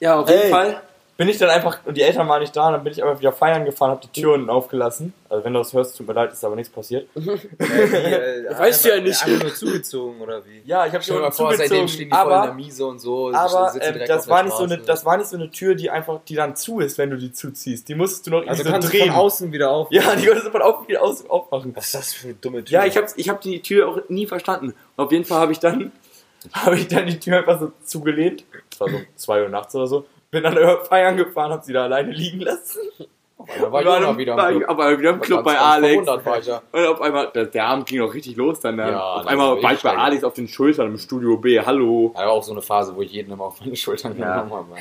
ja, auf Hey. jeden Fall. Bin ich dann einfach, und die Eltern waren nicht da, dann bin ich einfach wieder feiern gefahren, hab die Tür unten aufgelassen. Also wenn du das hörst, tut mir leid, ist aber nichts passiert. *laughs* Äh, Weißt du ja nicht. Einfach nur zugezogen oder wie? Ja, ich habe Stell schon mal vor, seitdem stehen die voll in der aber, Miese und so. aber ähm, auf das, war nicht so eine, das war nicht so eine Tür, die einfach, die dann zu ist, wenn du die zuziehst. Die musstest du noch Also irgendwie kannst so du von drehen. außen wieder auf. Ja, die konntest du von außen wieder aus, aufmachen. Was ist das für eine dumme Tür? Ja, ich hab's, ich hab die Tür auch nie verstanden. Auf jeden Fall habe ich dann, *laughs* Habe ich dann die Tür einfach so zugelehnt. Das war so 2 Uhr nachts oder so. Bin dann über feiern gefahren, hab sie da alleine liegen lassen. Da war war dann- wieder ich Club. aber wieder im Club Ganz, bei ganz Alex. ich ja. Und auf einmal, der, der Abend ging auch richtig los dann. Ja, auf das einmal war ich bei Alex auf den Schultern im Studio B. Hallo. Da war auch so eine Phase, wo ich jeden immer auf meine Schultern Ja. genommen habe.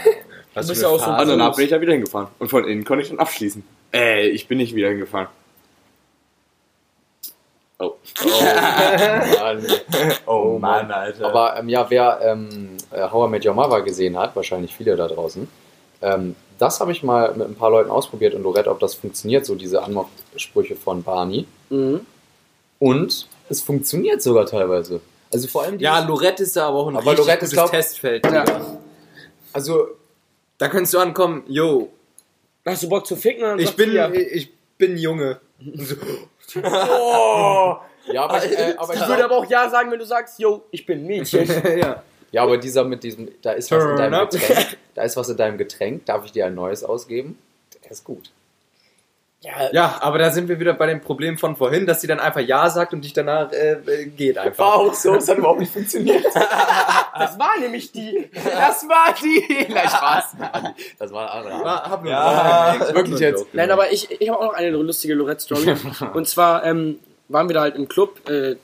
Bist für ja auch so- Und danach bin ich da wieder hingefahren. Und von innen konnte ich dann abschließen. Äh, ich bin nicht wieder hingefahren. *laughs* Oh. Mann. Oh Mann, Alter. Aber ähm, ja, wer ähm, äh, How I Met Your Mother gesehen hat, wahrscheinlich viele da draußen, ähm, das habe ich mal mit ein paar Leuten ausprobiert und Lorette, ob das funktioniert, so diese Anmachsprüche von Barney. Mhm. Und es funktioniert sogar teilweise. Also vor allem die, Ja, Lorette ist da aber auch ein Aber richtig Lorette ist, gutes glaub- Testfeld. Ja. Also Da könntest du ankommen, yo, Hast du Bock zu ficken? Ich bin, ja. ich bin Junge. Ja, aber, ich, äh, aber ich würde aber auch ja sagen, wenn du sagst, yo, ich bin Mädchen. *laughs* ja. Ja, aber dieser mit diesem, da ist was in Turn deinem up. Getränk, da ist was in deinem Getränk, darf ich dir ein neues ausgeben? Der ist gut. Ja, ja, aber da sind wir wieder bei dem Problem von vorhin, dass sie dann einfach Ja sagt und dich danach äh, geht einfach. auch so, es hat überhaupt nicht funktioniert. das war nämlich die. Das war die. Nein, Spaß. Das war ein anderer. War- hab nur Ja, wirklich jetzt. Nein, aber ich, ich habe auch noch eine lustige Lorette-Story. *laughs* Und zwar ähm, waren wir da halt im Club, äh,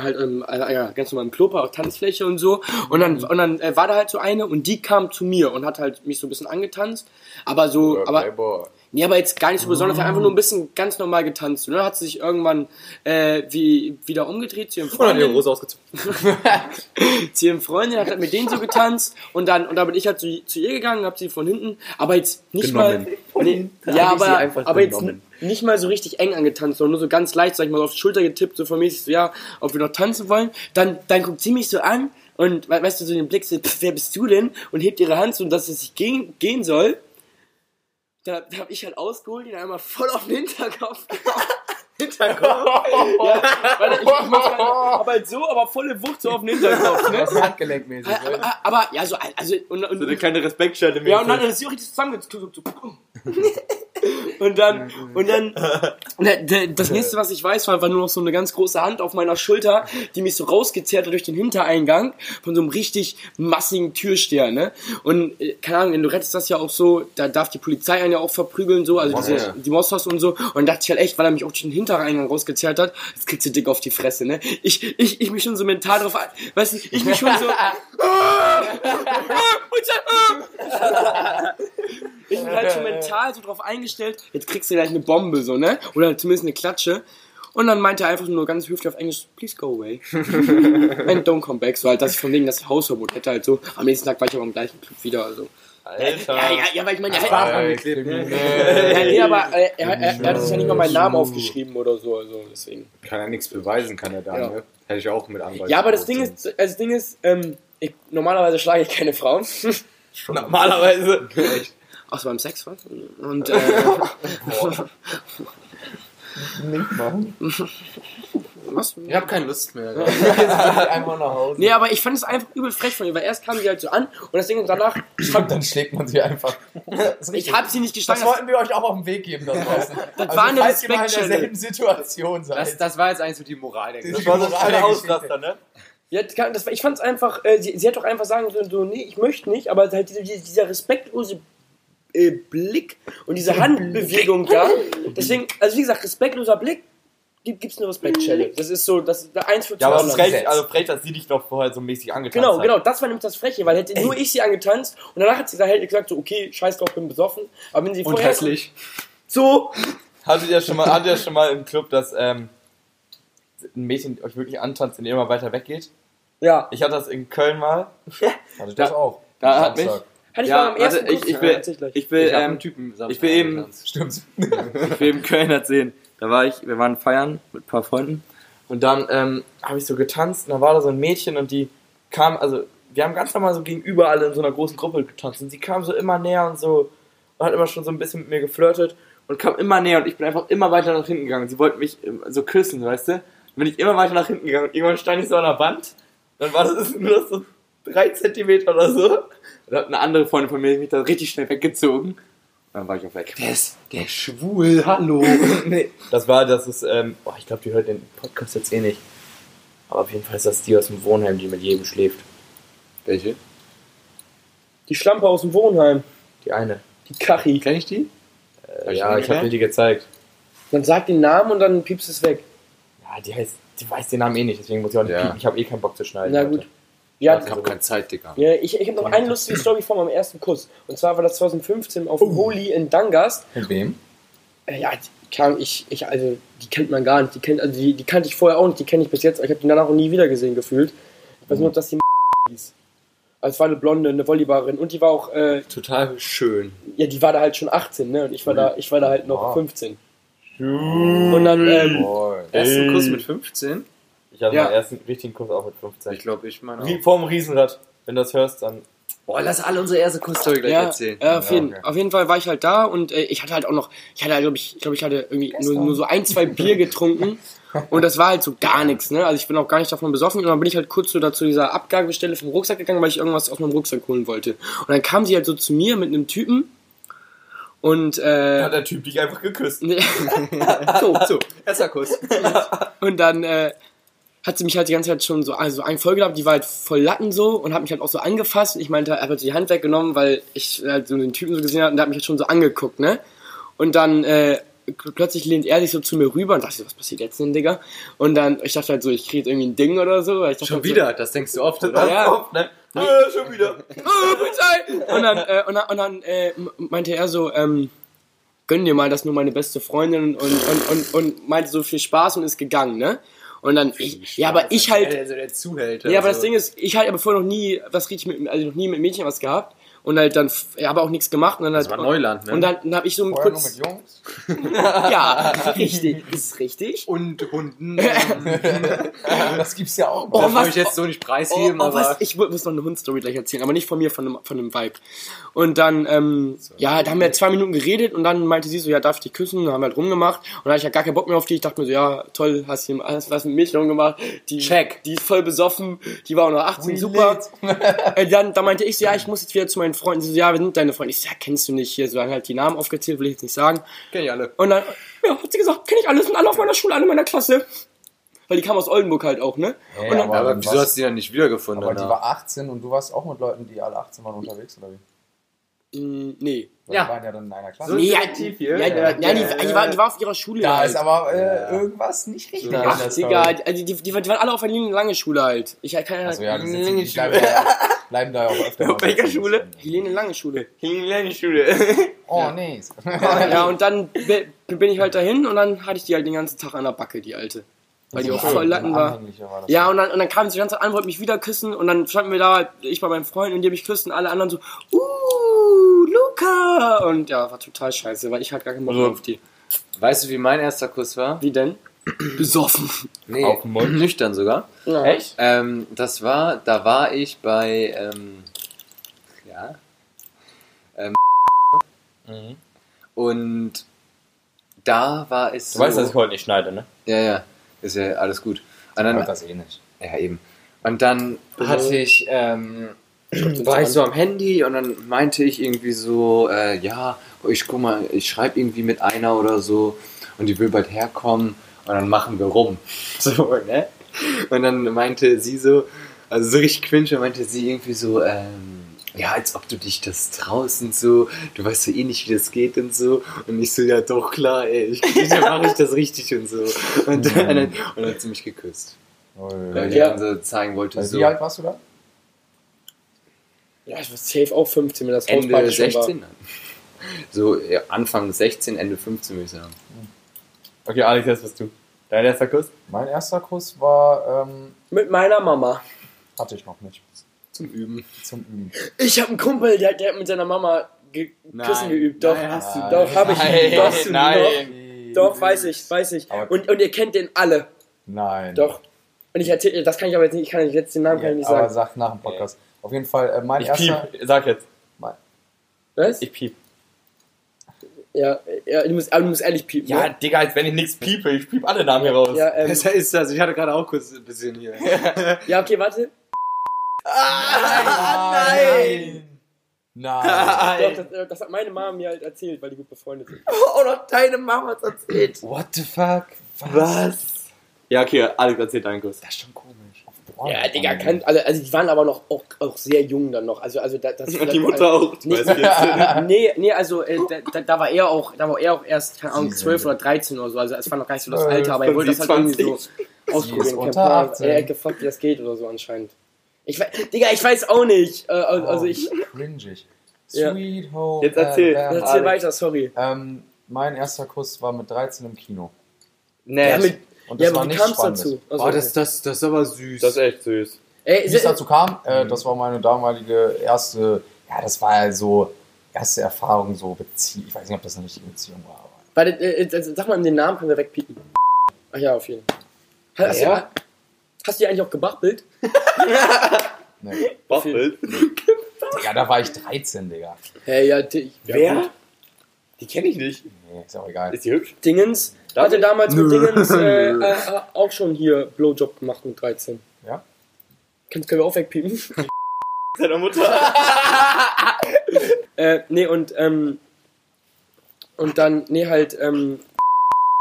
halt im, äh, ja, ganz normal im Club, auf Tanzfläche und so. Und dann, und dann äh, war da halt so eine und die kam zu mir und hat halt mich so ein bisschen angetanzt. Aber so, Oder aber, Playboy. Nee, aber jetzt gar nicht so besonders, einfach nur ein bisschen ganz normal getanzt. Und dann hat sie sich irgendwann äh, wie, wieder umgedreht zu ihrem Und dann ihre Freundin. Hose ausgezogen. *laughs* zu ihrem Freundin, hat halt mit denen so getanzt und dann und da bin ich halt zu, zu ihr gegangen, hab sie von hinten, aber jetzt nicht Genommen. mal nee, ja, aber, einfach aber jetzt genommen. nicht mal so richtig eng angetanzt, sondern nur so ganz leicht, sag ich mal, so auf die Schulter getippt, so von mäßig so, ja, ob wir noch tanzen wollen. Dann, dann guckt sie mich so an und we- weißt du, so den Blick so, pff, wer bist du denn? Und hebt ihre Hand so, dass es sich gehen, gehen soll. Da, da hab ich halt ausgeholt, ihn einmal voll auf den Hinterkopf *laughs* Hinterkopf. ja, warte, ich, ich mal, aber halt so, aber volle Wucht so auf den Hinterkopf, ne? Das ist handgelenkmäßig. Aber, aber, aber, ja, so, also, und, und, So eine kleine Respektstelle. ja, und dann ist sie auch richtig zusammengezogen. *laughs* Und dann, und dann, das nächste, was ich weiß, war einfach nur noch so eine ganz große Hand auf meiner Schulter, die mich so rausgezerrt hat durch den Hintereingang von so einem richtig massigen Türsteher, ne? Und, äh, keine Ahnung, in Lorette ist das ja auch so, da darf die Polizei einen ja auch verprügeln, so, also diese, ja. die Mosters und so. Und dann dachte ich halt echt, weil er mich auch durch den Hintereingang rausgezerrt hat, jetzt kriegst du dick auf die Fresse, ne? Ich, ich, ich mich schon so mental drauf, weißt du, ich mich schon so, *laughs* ich bin halt schon mental so drauf eingestellt, jetzt kriegst du gleich eine Bombe, so, ne? Oder zumindest eine Klatsche. Und dann meinte er einfach nur ganz höflich auf Englisch, please go away. *laughs* And don't come back. So halt, dass ich von wegen das Hausverbot hätte halt so. Am nächsten Tag war ich aber im gleichen Club wieder, also. Alter. Ja, ja, ja, weil ich meine, er, er, angeklebt. ja, nee, aber äh, er, er, er hat sich ja nicht mal meinen Namen aufgeschrieben oder so, also deswegen. Kann ja nichts beweisen, kann er da, Ja. ne? Hätte ich auch mit Anwalt. Ja, aber das Ding ist, also das Ding ist, ähm, ich, normalerweise schlage ich keine Frauen. *laughs* Normalerweise. Außer beim Sex, was? Und, äh, *laughs* Nicht machen. Was? Ich habe keine Lust mehr. *laughs* Einfach nach Hause. Nee, aber ich fand es einfach übel frech von ihr, weil erst kam sie halt so an und das Ding *laughs* und danach, ich hab, Dann schlägt man sie einfach. Das ich richtig. hab sie nicht Das geschlagen. wollten wir euch auch auf den Weg geben da draußen. Das also, war eine falls ihr mal in derselben Situation seid. Das, das war jetzt eigentlich so die Moral der Das Geschichte. Das war so ein. Ausraster, ne? Ja, das das, ich fand es einfach, äh, sie, sie hat doch einfach sagen sollen, so, nee, ich möchte nicht, aber halt diese, diese, dieser respektlose äh, Blick und diese Handbewegung da. Deswegen, also wie gesagt, respektloser Blick, gibt es eine Respektschelle. Das ist so, das ist eins für Ja, aber zwei. es ist frech, also frech, dass sie dich doch vorher so mäßig angetanzt Genau, hat. genau, das war nämlich das Freche, weil hätte nur ich sie angetanzt und danach hat sie gesagt, hätte gesagt, so, okay, scheiß drauf, bin besoffen. Aber wenn sie Und vorher hässlich. so, Hattet ihr schon mal, hattet ihr schon mal im Club, dass ähm, ein Mädchen euch wirklich antanzt und ihr immer weiter weggeht? ja, Ich hatte das in Köln mal. *laughs* Hatte ich das Da- auch. da hat Samstag. Hatte ich Ja, mal am ersten warte, ich- ich will- Ja. Ich will, Ich ähm, einen Typen *laughs* ich will eben- Stimmt. ich will im Köln erzählen. Da war ich, wir waren feiern mit ein paar Freunden und dann ähm, habe ich so getanzt und da war da so ein Mädchen und die kam, also wir haben ganz normal so gegenüber alle in so einer großen Gruppe getanzt und sie kam so immer näher und so und hat immer schon so ein bisschen mit mir geflirtet und kam immer näher und ich bin einfach immer weiter nach hinten gegangen. Sie wollte mich ähm, so küssen, weißt du? Dann bin ich immer weiter nach hinten gegangen und irgendwann stand ich so an der Wand, dann war das *laughs* nur so drei Zentimeter oder so. Da hat eine andere Freundin von mir mich da richtig schnell weggezogen. Dann war ich auch weg. Der ist, der ist schwul, hallo. *laughs* nee, das war, das ist, ähm, boah, ich glaube, die hört den Podcast jetzt eh nicht. Aber auf jeden Fall ist das die aus dem Wohnheim, die mit jedem schläft. Welche? Die Schlampe aus dem Wohnheim, Die eine. die Kachi. Kenn ich die? Äh, ja, ich habe dir die gezeigt. Dann sag den Namen und dann piepst es weg. Ja, die heißt, die weiß den Namen eh nicht, deswegen muss ich auch nicht Ja. piepen. Ich habe eh keinen Bock zu schneiden. Na heute. gut. Ja. Ich hab keine Zeit, Digga. ja ich, ich habe noch eine lustige Story von meinem ersten Kuss. Und zwar war das 2015 auf dem Holi in Dangast. Mit wem? Äh, ja, die kam ich, ich, also die kennt man gar nicht. Die kennt, also die, die kannte ich vorher auch nicht, die kenne ich bis jetzt. Ich habe die danach auch nie wieder gesehen gefühlt. Ich weiß nur, dass die *laughs* hieß. Also es war eine Blonde, eine Volleyballerin und die war auch, äh, Total schön. ja, die war da halt schon 18, ne? Und ich war da, ich war da halt noch Wow. 15. Und dann, ähm. Ersten Kuss mit 15? Ich hatte Ja. meinen ersten richtigen Kuss auch mit 15. Ich glaube, ich meine Wie auch. vorm Riesenrad. Wenn du das hörst, dann. Boah, lass alle unsere erste Kussstory gleich ja, erzählen. äh, auf, Ja, jeden, okay. auf jeden Fall war ich halt da und äh, ich hatte halt auch noch, ich hatte, glaube ich, ich glaube, ich hatte irgendwie nur, nur so ein, zwei Bier getrunken *laughs* und das war halt so gar nichts, ne? Also ich bin auch gar nicht davon besoffen und dann bin ich halt kurz so dazu dieser Abgabestelle vom Rucksack gegangen, weil ich irgendwas aus meinem Rucksack holen wollte. Und dann kam sie halt so zu mir mit einem Typen und äh, Hat der Typ dich einfach geküsst. *laughs* nee, *laughs* so, So, erster Kuss. und dann äh, hat sie mich halt die ganze Zeit schon so also ein voll gehabt, die war halt voll Latten so und hat mich halt auch so angefasst ich meinte, er hat halt die Hand weggenommen, weil ich halt so den Typen so gesehen habe und der hat mich halt schon so angeguckt, ne? Und dann äh, plötzlich lehnt er sich so zu mir rüber und dachte, so, was passiert jetzt denn, Digga? Und dann, ich dachte halt so, ich kriege jetzt irgendwie ein Ding oder so. dachte Schon halt wieder, das denkst du oft, oder? Ja. oft, ne? Äh, schon wieder. *laughs* So, oh! Und dann, äh, und dann, und dann äh, meinte er so, ähm, gönn dir mal, das ist nur meine beste Freundin und, und, und, und meinte so viel Spaß und ist gegangen, ne? Und dann, ich, ja, aber ich halt, Also der Zuhälter. Ja, aber das also. Ding ist, ich halt aber vorher noch nie was richtig mit, also noch nie mit Mädchen was gehabt und halt dann, ja, aber auch nichts gemacht und dann halt, Das war Neuland, ne? und dann, dann habe ich so nur kurz, mit Jungs? *laughs* *laughs* ja, richtig, ist richtig. Und Hunden. *laughs* Das gibt's ja auch. Oh, das was- ich jetzt so nicht Oh, preisgeben, oh, aber. was? Ich mu- muss noch eine Hundstory gleich erzählen, aber nicht von mir, von einem, von einem Vibe. Und dann, ähm, ja, da haben wir zwei Minuten geredet und dann meinte sie so, ja, darf ich dich küssen? Dann haben wir halt rumgemacht und dann hatte ich ja gar keinen Bock mehr auf die. Ich dachte mir so, ja, toll, hast du hast was mit Mädchen rumgemacht. Die, Check. Die ist voll besoffen, die war auch noch 18, super. äh, dann, dann meinte ich so, ja, ich muss jetzt wieder zu meinen Freunden. Sie so, ja, wir sind deine Freunde. Ich so, ja, kennst du nicht hier? So, dann halt die Namen aufgezählt, will ich jetzt nicht sagen. Kenn ich alle. Und dann, ja, hat sie gesagt, kenne ich alle, sind alle auf meiner Schule, alle in meiner Klasse. Weil die kam aus Oldenburg halt auch, ne? Ja, Und dann- aber, Aber wieso hast du die dann nicht wiedergefunden? aber die danach? war 18 und du warst auch mit Leuten, die alle 18 waren unterwegs, oder wie? Mm, nee. Weil Ja. Die waren ja dann in einer Klasse. So Nee, ja, selektiv hier. ja, ja, ja, die, die, war, die war auf ihrer Schule Da halt. ist aber äh, irgendwas nicht richtig. Ja. Ach, Digga, die, also die, die, die waren alle auf einer lange Schule halt. Ich kann ja, Also ja, die, sind, Lange die bleiben, da, *laughs* bleiben da ja auch öfter. Auf welcher. Schule? Helene Lange Schule. Schule. *laughs* Oh, nee. ja, und dann bi- bin ich halt dahin und dann hatte ich die halt den ganzen Tag an der Backe, die alte. Weil die auch voll Latten war. Ja, und dann, und dann kam sie die ganze Zeit an, wollte mich wieder küssen und dann standen wir da, halt, ich bei meinem Freund und die mich küssen, alle anderen so, uh, Luca! Und ja, war total scheiße, weil ich halt gar keinen Bock mehr auf die. Weißt du, wie mein erster Kuss war? Wie denn? *clears throat* Besoffen. Nee, Auf Mund. nüchtern sogar. Ja. Echt? Ähm, das war, da war ich bei, ähm, ja, Mhm. und da war es Du so, weißt, dass ich heute nicht schneide, ne? ja, ja, Ist ja alles gut. Und dann, das eh nicht. ja, eben. Und dann hatte ich, ähm, war ich so am Handy und dann meinte ich irgendwie so, äh, ja, ich guck mal, ich schreibe irgendwie mit einer oder so und die will bald herkommen und dann machen wir rum. *laughs* So, ne? Und dann meinte sie so, also so richtig cringe, meinte sie irgendwie so, ähm, ja, als ob du dich das traust und so, du weißt so eh nicht, wie das geht und so. Und ich so, ja doch, klar, ey, ich, dann *laughs* mache ich das richtig und so. Und dann, und dann hat sie mich geküsst. Weil die Ja. dann so zeigen wollte, Weil so Wie alt warst du da? Ja, ich war safe auch 15, wenn das Ende Hausparty schon 16 dann. So ja, Anfang 16, Ende 15 würde ich sagen. Okay, Alex, jetzt bist du. Dein erster Kuss? Mein erster Kuss war, ähm, war. Mit meiner Mama. hatte ich noch nicht. Zum Üben. Zum Üben. Ich habe einen Kumpel, der, der hat mit seiner Mama ge Küssen geübt. Doch, Nein, hast du doch, habe ich. Nein, doch, nein. Doch, doch, weiß ich, weiß ich. Aber- Und, und ihr kennt den alle. Nein. Doch. Und ich erzähle, das kann ich aber jetzt nicht, ich kann nicht, jetzt den Namen kann ich nicht Aber sagen. sag nach dem Podcast. Auf jeden Fall, äh, mein Ich erster. piep. Sag jetzt. Was? Ich piep. Ja, ja du, musst, aber du musst ehrlich piepen. Ja, ne? Digga, als wenn ich nichts piepe. Ich piep alle Namen hier raus. Ja, ähm, *laughs* Besser ist das. Ich hatte gerade auch kurz ein bisschen hier. *laughs* ja, okay, warte. Nein! Nein! Doch, das, das hat meine Mama mir halt erzählt, weil die gut befreundet sind. *laughs* Oh, noch deine Mama hat erzählt. What the fuck? Was? Ja, okay, Alex erzählt deinen Kuss. Das ist schon komisch. Ja, Digga, kann, alle, also die waren aber noch auch, auch sehr jung dann noch. Also, also das, das, Und die Mutter auch. Du Nee, *laughs* nee, nee, also äh, da, da, war er auch, da war er auch erst, keine Ahnung, Sie 12 sind- oder 13 oder so. Also es war noch gar nicht so das Zwölf, Alter, aber er wollte das halt irgendwie so ausprobieren. Kein unter Plan. 18. Er hat gefragt, wie das geht oder so anscheinend. Ich weiß, Digga, ich weiß auch nicht. Äh, also also ich, Cringig. *laughs* Ja. Sweet Home. Jetzt erzähl. Alabama. erzähl weiter, sorry. Ähm, mein erster Kuss war mit 13 im Kino. Nee, Ja, mit, Und ja das war aber wie nicht spannend. dazu? Also, Oh, das, das, das ist aber süß. das ist echt süß. ey, Wie es dazu kam, äh, das war meine damalige erste, ja, das war ja so, erste Erfahrung, so Beziehung. Ich weiß nicht, ob das eine richtige Beziehung war, aber. warte, äh, sag mal den Namen, können wir wegpiepen. Ach ja, auf jeden Fall. Hast, Ja? Hast du die eigentlich auch gebachtelt? *laughs* Nee. Waffel. Digga, da war ich 13, Digga. Hey, ja, die, ja, Wer? gut. Die kenne ich nicht. Nee, ist auch egal. Ist die hübsch? Dingens Darf hatte ich? damals mit. Dingens äh, *laughs* äh, äh, auch schon hier Blowjob gemacht mit 13. Ja? Kannst können wir auch wegpiepen? *laughs* Seiner Mutter. äh, nee, und, ähm, und dann, nee, halt, ähm,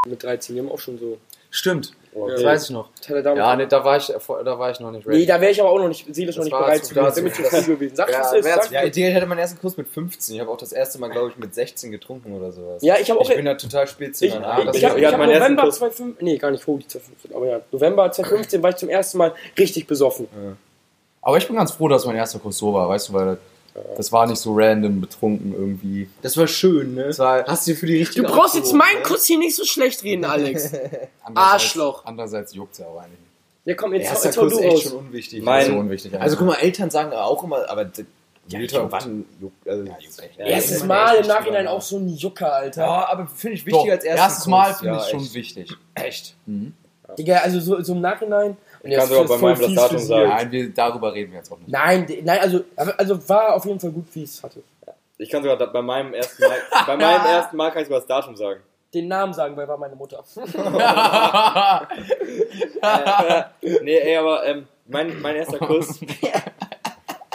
mit 13, die haben auch schon so. Stimmt, das Ja. weiß ich noch. Das Ja, nee, da war ich, da war ich noch nicht ready. Nee, da wäre ich aber auch noch nicht, seelisch noch Das nicht bereit zu- gewesen. mir zu viel gewesen. Sag, Ja, was ist, sag. Ja, ich hatte meinen ersten Kuss mit 15. Ich habe auch das erste Mal, glaube ich, mit 16 getrunken oder sowas. Ja, ich habe auch. Ich bin da total spät zu ich, meinen ich, Abend. ich, ich ich hatte hab meinen ersten November Kuss. 2015, nee, gar nicht Holy 2015, aber ja, November 2015 war ich zum ersten Mal richtig besoffen. Aber ich bin ganz froh, dass mein erster Kuss so war, weißt du, weil das, war nicht so random betrunken irgendwie. Das war schön, ne? Das war Hast du dir für die Du richtige brauchst jetzt meinen ne? Kuss hier nicht so schlecht reden, Alex. *laughs* andererseits, Arschloch. Andererseits juckt ja auch eigentlich nicht. Ja, komm, jetzt, Erster jetzt hau Kuss du ist echt raus. schon unwichtig. Mein- so unwichtig. also guck mal, Eltern sagen auch immer, aber d- Ja, juckt. wann juckt. Also, Ja, juckt echt. Erstes ist Mal im Nachhinein auch so ein Jucker, Alter. Ja, aber finde ich Doch, wichtiger als erstes erstes Mal finde ja, ich schon echt. wichtig. Echt. Mhm. Digga, also so, so im Nachhinein. Und Ich kann sogar bei meinem das Datum sagen. Nein, wir, darüber reden wir jetzt auch nicht. Nein, de- nein, also, also war auf jeden Fall gut, wie ich es hatte. Ich kann sogar da- bei meinem ersten Mal, bei meinem *laughs* ersten Mal kann ich sogar das Datum sagen. Den Namen sagen, weil war meine Mutter. *laughs* *laughs* Nee, ey, aber ähm, mein, mein erster Kuss.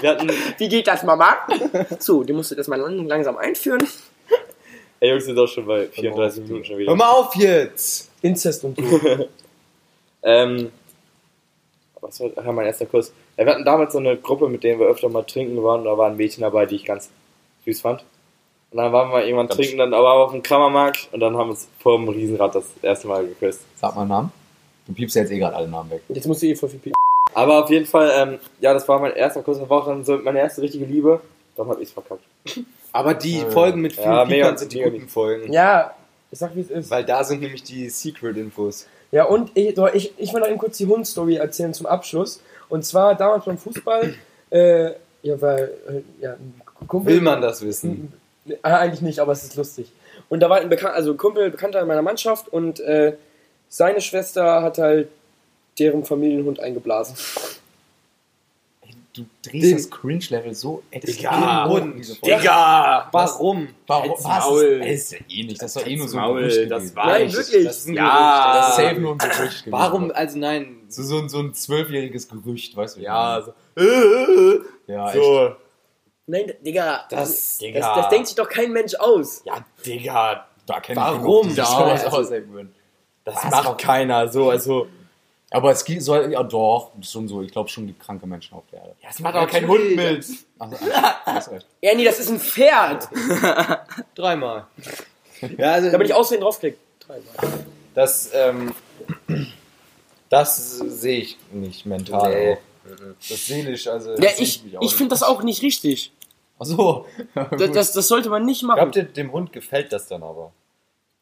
Wir hatten, Wie geht das, Mama? So, die musst du das mal lang- langsam einführen. ey Jungs, sind doch schon bei 34 Minuten schon wieder. Hör mal auf jetzt! Inzest und so. Ähm, was war ach, mein erster Kuss? Ja, wir hatten damals so eine Gruppe, mit denen wir öfter mal trinken waren. Und da waren Mädchen dabei, die ich ganz süß fand. Und dann waren wir irgendwann Ganz trinken, dann aber auf dem Krammermarkt und dann haben wir uns vor dem Riesenrad das erste Mal geküsst. Sag mal einen Namen. Du piepst ja jetzt eh gerade alle Namen weg. Jetzt musst du eh voll viel piepen. Aber auf jeden Fall, ähm, ja, das war mein erster Kuss. Das war auch dann so meine erste richtige Liebe. Dann hab ich's verkackt. Aber die Äh, Folgen mit vielen ja, Piepern sind die guten Folgen. Ja, ich sag wie es ist. Weil da sind nämlich die Secret-Infos. Ja, und ich, ich, ich will noch eben kurz die Hund-Story erzählen zum Abschluss. Und zwar damals beim Fußball, äh, ja, weil, äh, ja, Kumpel. Will man das wissen? Ah, eigentlich nicht, aber es ist lustig. Und da war ein Bekan also Kumpel, Bekannter in meiner Mannschaft und äh, seine Schwester hat halt deren Familienhund eingeblasen. Du drehst das Cringe-Level so extrem Digga, hoch. Digga! Warum? Warum? Was? Das ist ja eh nicht. Das ist doch eh nur so ein Gerücht das war Nein, nicht- wirklich. Das ist ein Ja. Das ist Gerücht. safe nur ein Gerücht. Warum, also nein. So, so, ein- so ein zwölfjähriges Gerücht, weißt du? wie ich Ja, meine? so. Äh, ja echt. so. Nein, Digga. Das- das, das denkt sich doch kein Mensch aus. Ja, Digga, Da kenn Warum? Ich Ja, sowas also- würden. das macht Warum? keiner so. Also, Aber es gibt, soll, ja doch, schon so, ich glaube schon, gibt kranke Menschen auf der Erde. das macht aber kein Hund mit. Recht. Ernie, das ist ein Pferd. *laughs* Dreimal. Ja, also, Da bin ich aussehen draufklickt. Dreimal. das, ähm, das sehe ich nicht mental. Nee. auch. Das seelisch, also. Ja, sehe ich, ich auch ich finde das auch nicht richtig. Ach so. Das, das, das sollte man nicht machen. Glaubt ihr, dem Hund gefällt das dann aber?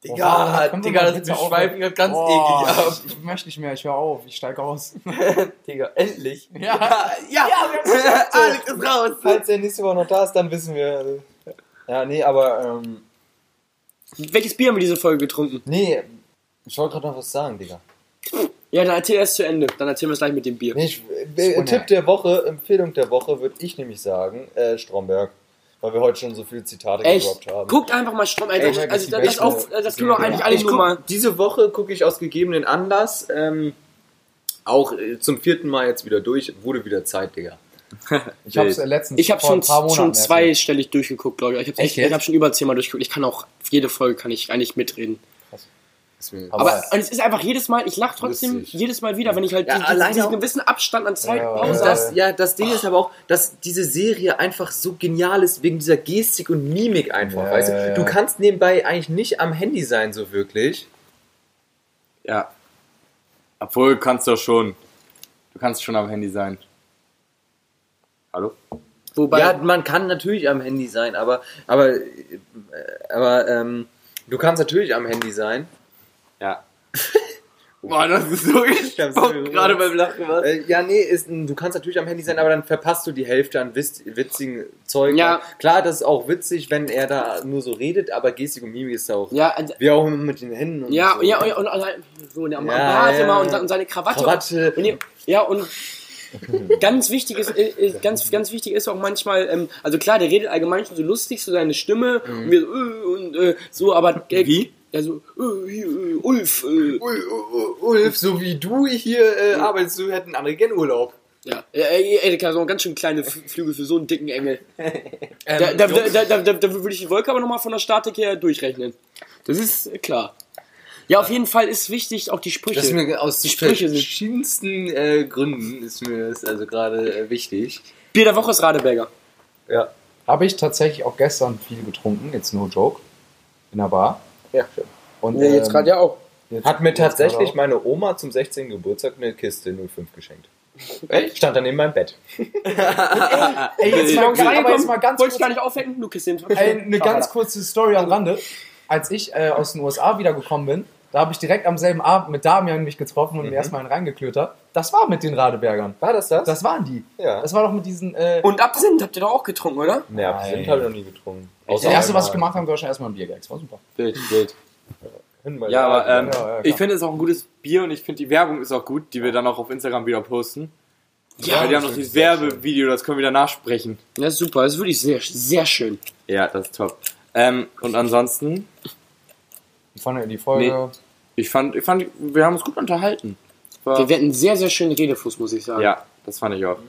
Digga, wir Digga, das bitte wir aufhören? schweifen gerade ganz Oh, eklig ab. Ich möchte nicht mehr, ich höre auf, ich steige aus. *laughs* *laughs* Digga, endlich. Ja. Ja, *laughs* Alex ist raus. Falls er nächste Woche noch da ist, dann wissen wir. äh, Ja, nee, aber, ähm, Welches Bier haben wir diese Folge getrunken? nee, ich wollte gerade noch was sagen, Digga. Ja, dann erzähl erst zu Ende. Dann erzählen wir es gleich mit dem Bier. Nee, ich, äh, Tipp der Woche, Empfehlung der Woche, würde ich nämlich sagen, äh, Stromberg. Weil wir heute schon so viele Zitate Echt? gedroppt haben. Guckt einfach mal Strom. Also, Echt? also, das, das, auch, das können wir auch eigentlich alle Ich nur guck, mal. diese Woche gucke ich aus gegebenen Anlass ähm, auch äh, zum vierten Mal jetzt wieder durch. Wurde wieder Zeit, Digga. *laughs* Ich habe es letztens Ich habe schon, schon zweistellig durchgeguckt, glaube ich. Ich habe Echt ich jetzt? hab schon über zehnmal durchgeguckt. Ich kann auch, jede Folge kann ich eigentlich mitreden. Aber- Aber es ist einfach jedes Mal, ich lache trotzdem Lustig. jedes Mal wieder, wenn ich halt Ja, die, alleine diesen gewissen Abstand an Zeit Ja, Pause das, ja, das Ding ist aber auch, dass diese Serie einfach so genial ist wegen dieser Gestik und Mimik einfach. Ja, weißt du? du kannst nebenbei eigentlich nicht am Handy sein, so wirklich. Ja. Obwohl, kannst du doch schon. Du kannst schon am Handy sein. Hallo? Wobei, ja, man kann natürlich am Handy sein, aber, aber, äh, aber ähm, du kannst natürlich am Handy sein. Ja. *laughs* Boah, das ist so hab's gespannt, mir gerade beim Lachen, was? Äh, ja, nee, ist, du kannst natürlich am Handy sein, aber dann verpasst du die Hälfte an witz, witzigen Zeug. Ja. Klar, das ist auch witzig, wenn er da nur so redet, aber Gestik und Mimik ist auch. ja, also- Wie auch immer mit den Händen und ja, so. ja, und, und, so, und am Ja, Bart ja. immer und, und seine Krawatte. Krawatte. Und, die- ja, und ganz wichtig ist, äh, äh, ganz, ganz wichtig ist auch manchmal, ähm, also klar, der redet allgemein schon so lustig, so seine Stimme und, wir, so, äh, und äh, so, aber äh, Wie? Also, äh, äh, Ulf, äh, Ulf, so wie du hier äh, arbeitest, du hätten andere gern Urlaub. ja, Erika, so ganz schön kleine F Flügel für so einen dicken Engel. *laughs* Ähm, Da, da, da, da, da, da würde ich die Wolke aber nochmal von der Statik her durchrechnen. Das ist äh, klar. Ja, auf jeden Fall ist wichtig auch die Sprüche. Das ist mir aus Die Sprüche verschiedensten äh, Gründen ist mir das also gerade äh, wichtig. Bier der Woche ist Radeberger. Ja. Habe ich tatsächlich auch gestern viel getrunken, jetzt no joke, in der Bar. Ja, Und, ja jetzt ähm, gerade ja auch. jetzt- Hat mir tatsächlich meine Oma zum 16. Geburtstag eine Kiste 05 geschenkt. Echt? Stand dann in meinem Bett. *laughs* Ey, jetzt mal, aber jetzt mal ganz Wollte kurz, ich gar nicht kriegst den. ey, eine ganz kurze Story am Rande. Als ich äh, aus den USA wiedergekommen bin, da habe ich direkt am selben Abend mit Damian mich getroffen und mir erstmal einen reingeklötert. Das war mit den Radebergern. War das das? Das waren die. Ja. Das war doch mit diesen. Äh, Und Absinth habt ihr doch auch getrunken, oder? Ne, Absinth Nein. habe ich noch nie getrunken. Das erste, was ich gemacht habe, war schon erstmal ein Biergags. War super. Hin mal Ja, aber ähm, Ja, ja, ich finde es ist auch ein gutes Bier und ich finde die Werbung ist auch gut, die wir dann auch auf Instagram wieder posten. Ja, Weil die haben noch dieses Werbevideo, das können wir danach sprechen. Ja, super. Das ist wirklich sehr, sehr schön. Ja, das ist top. Ähm, und ansonsten, Ich fand die Folge. ich fand, ich fand, wir haben uns gut unterhalten. War, Wir hatten einen sehr, sehr schönen Redefluss, muss ich sagen. ja, das fand ich auch. Das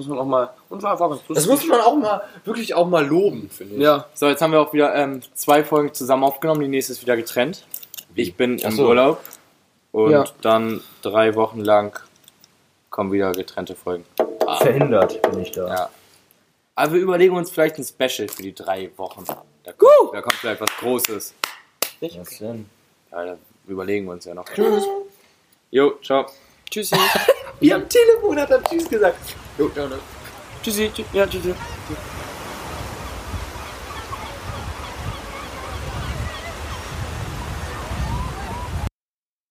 muss man auch mal. Und war, war ganz Das muss man auch mal, wirklich auch mal loben, finde ich. Ja. So, jetzt haben wir auch wieder ähm, zwei Folgen zusammen aufgenommen, die nächste ist wieder getrennt. Ich bin im so. Urlaub und Ja. dann drei Wochen lang kommen wieder getrennte Folgen. Verhindert bin ich da. Ja. Aber wir überlegen uns vielleicht ein Special für die drei Wochen. Da kommt, da kommt vielleicht was Großes. Was denn? Ja, da überlegen wir uns ja noch. Tschüss. Jo, ciao. Tschüssi. *laughs* Wie am Telefon hat er Tschüss gesagt. Jo, ciao, ne? Tschüssi. Tschüssi. Ja, tschüssi.